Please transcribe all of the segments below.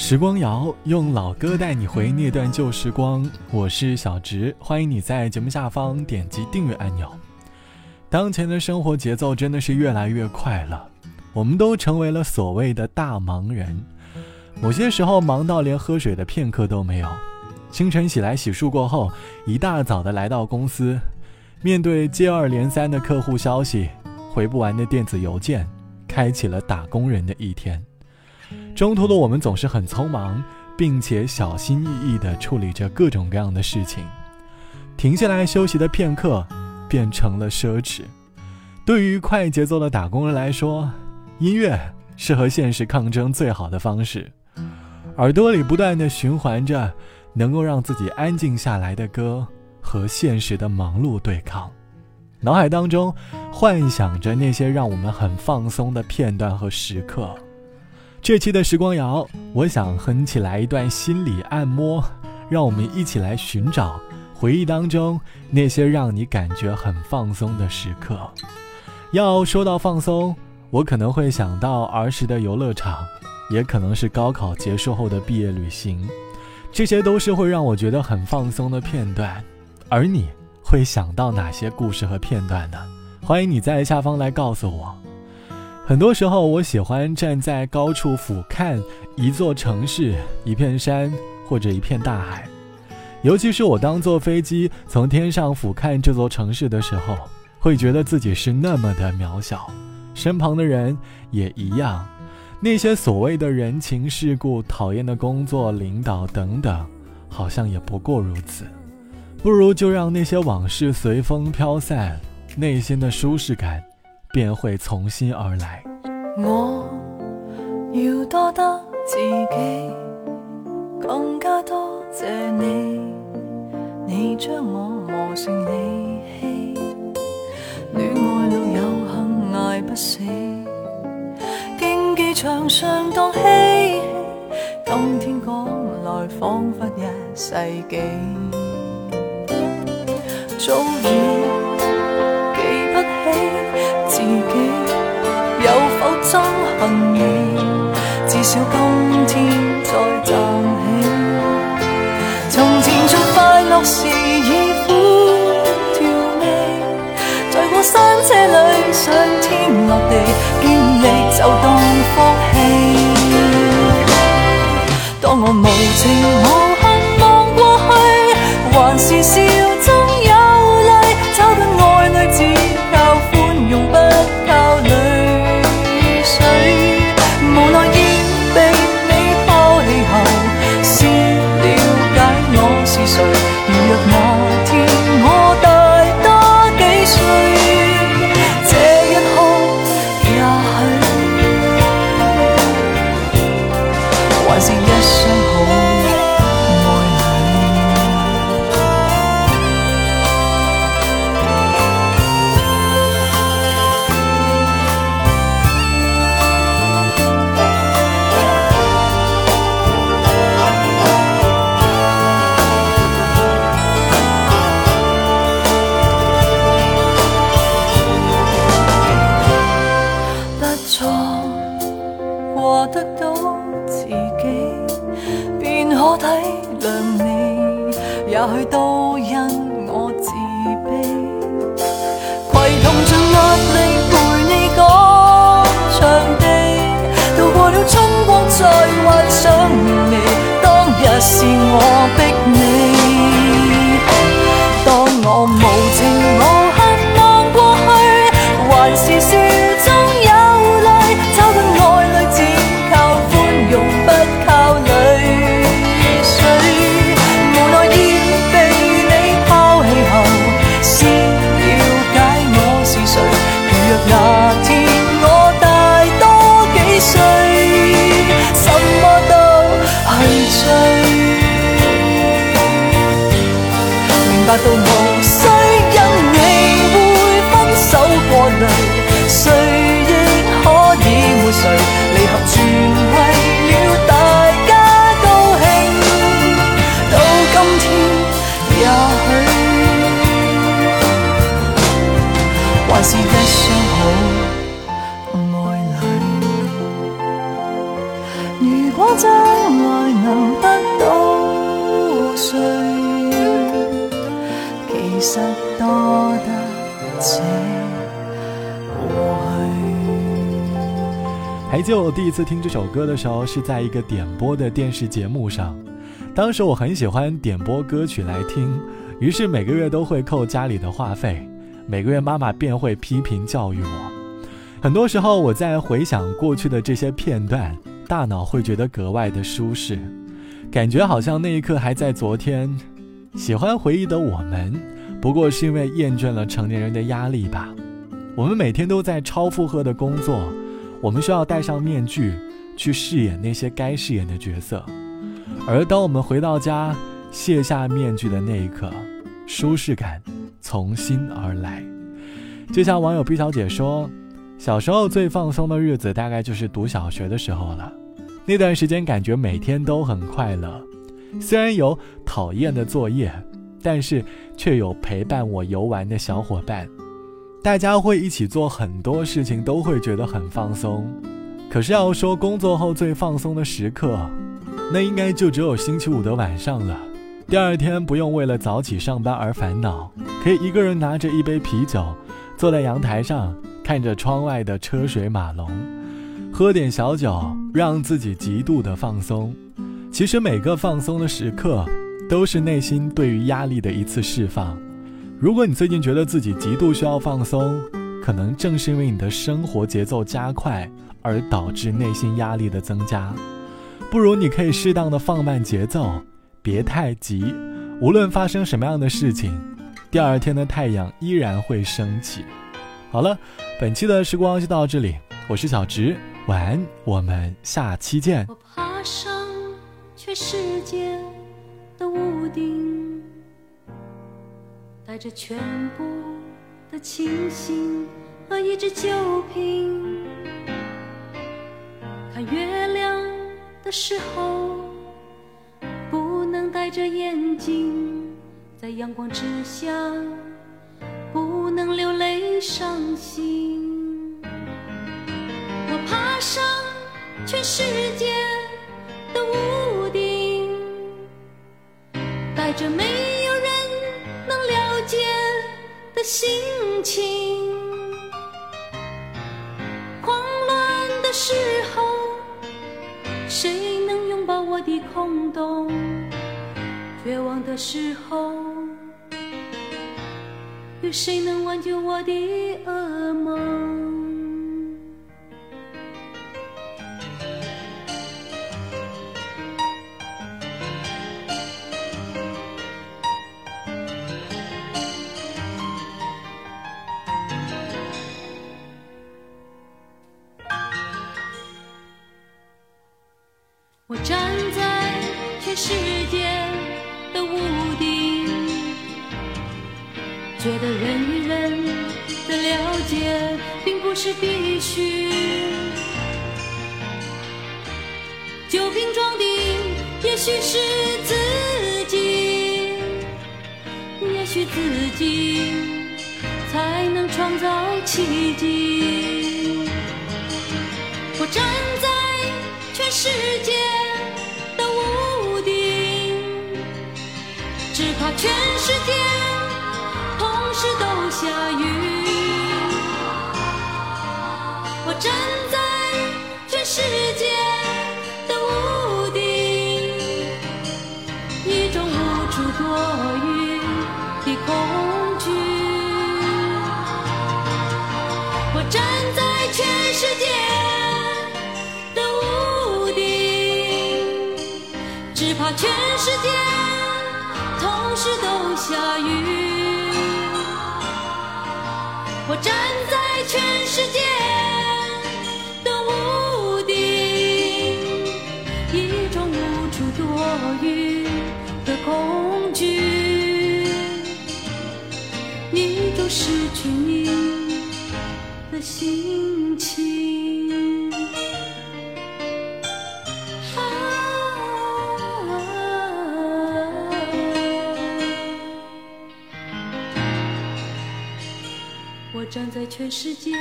时光谣用老歌带你回那段旧时光，我是小直，欢迎你在节目下方点击订阅按钮。当前的生活节奏真的是越来越快了，我们都成为了所谓的大忙人，某些时候忙到连喝水的片刻都没有。清晨起来洗漱过后，一大早的来到公司，面对接二连三的客户消息，回不完的电子邮件，开启了打工人的一天。中途的我们总是很匆忙，并且小心翼翼地处理着各种各样的事情，停下来休息的片刻变成了奢侈。对于快节奏的打工人来说，音乐是和现实抗争最好的方式。耳朵里不断地循环着能够让自己安静下来的歌，和现实的忙碌对抗，脑海当中幻想着那些让我们很放松的片段和时刻。这期的时光谣，我想哼起来一段心理按摩，让我们一起来寻找回忆当中那些让你感觉很放松的时刻。要说到放松，我可能会想到儿时的游乐场，也可能是高考结束后的毕业旅行，这些都是会让我觉得很放松的片段。而你会想到哪些故事和片段呢？欢迎你在下方来告诉我。很多时候，我喜欢站在高处俯瞰一座城市、一片山或者一片大海。尤其是我当坐飞机从天上俯瞰这座城市的时候，会觉得自己是那么的渺小，身旁的人也一样。那些所谓的人情世故、讨厌的工作、领导等等，好像也不过如此。不如就让那些往事随风飘散，内心的舒适感。便会从心而来。我要多得自己，更加多谢你，你将我磨成利器。恋爱路有幸挨不死，竞技场上当嬉戏，今天讲来仿佛一世纪，早已。少今天再站起。从前做快乐时已苦调味，在过山车里上天落地，经历就当福气。当我无情无恨望过去，还是笑。体谅你，也许都因我自卑，携同尽压力陪你讲场地，渡过了春光，再幻想你当日是我。那天我大多几岁，什么都去追，明白到。还记得我第一次听这首歌的时候，是在一个点播的电视节目上。当时我很喜欢点播歌曲来听，于是每个月都会扣家里的话费。每个月妈妈便会批评教育我。很多时候我在回想过去的这些片段，大脑会觉得格外的舒适，感觉好像那一刻还在昨天。喜欢回忆的我们，不过是因为厌倦了成年人的压力吧。我们每天都在超负荷的工作，我们需要戴上面具去饰演那些该饰演的角色。而当我们回到家，卸下面具的那一刻，舒适感从心而来。就像网友毕小姐说：“小时候最放松的日子，大概就是读小学的时候了。那段时间感觉每天都很快乐，虽然有讨厌的作业，但是却有陪伴我游玩的小伙伴，大家会一起做很多事情，都会觉得很放松。可是要说工作后最放松的时刻。”那应该就只有星期五的晚上了。第二天不用为了早起上班而烦恼，可以一个人拿着一杯啤酒，坐在阳台上，看着窗外的车水马龙，喝点小酒，让自己极度的放松。其实每个放松的时刻，都是内心对于压力的一次释放。如果你最近觉得自己极度需要放松，可能正是因为你的生活节奏加快，而导致内心压力的增加。不如你可以适当的放慢节奏，别太急。无论发生什么样的事情，第二天的太阳依然会升起。好了，本期的时光就到这里，我是小直，晚安，我们下期见。我爬上全世界的屋顶，带着全部的清醒和一支酒瓶，看月亮。的时候，不能戴着眼镜，在阳光之下，不能流泪伤心。我爬上全世界的屋顶，带着美心情。慌乱的时候。谁能拥抱我的空洞？绝望的时候，有谁能挽救我的噩我站在全世界的屋顶，觉得人与人的了解并不是必须。酒瓶装的也许是自己，也许自己才能创造奇迹。我站在全世界。全世界同时都下雨，我站在全世界的屋顶，一种无处躲雨的恐惧。我站在全世界的屋顶，只怕全世界。都下雨，我站在全世界的屋顶，一种无处躲雨的恐惧，一种失去你的心情。站在全世界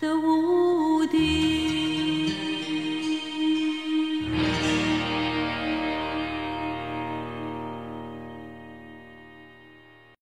的屋顶。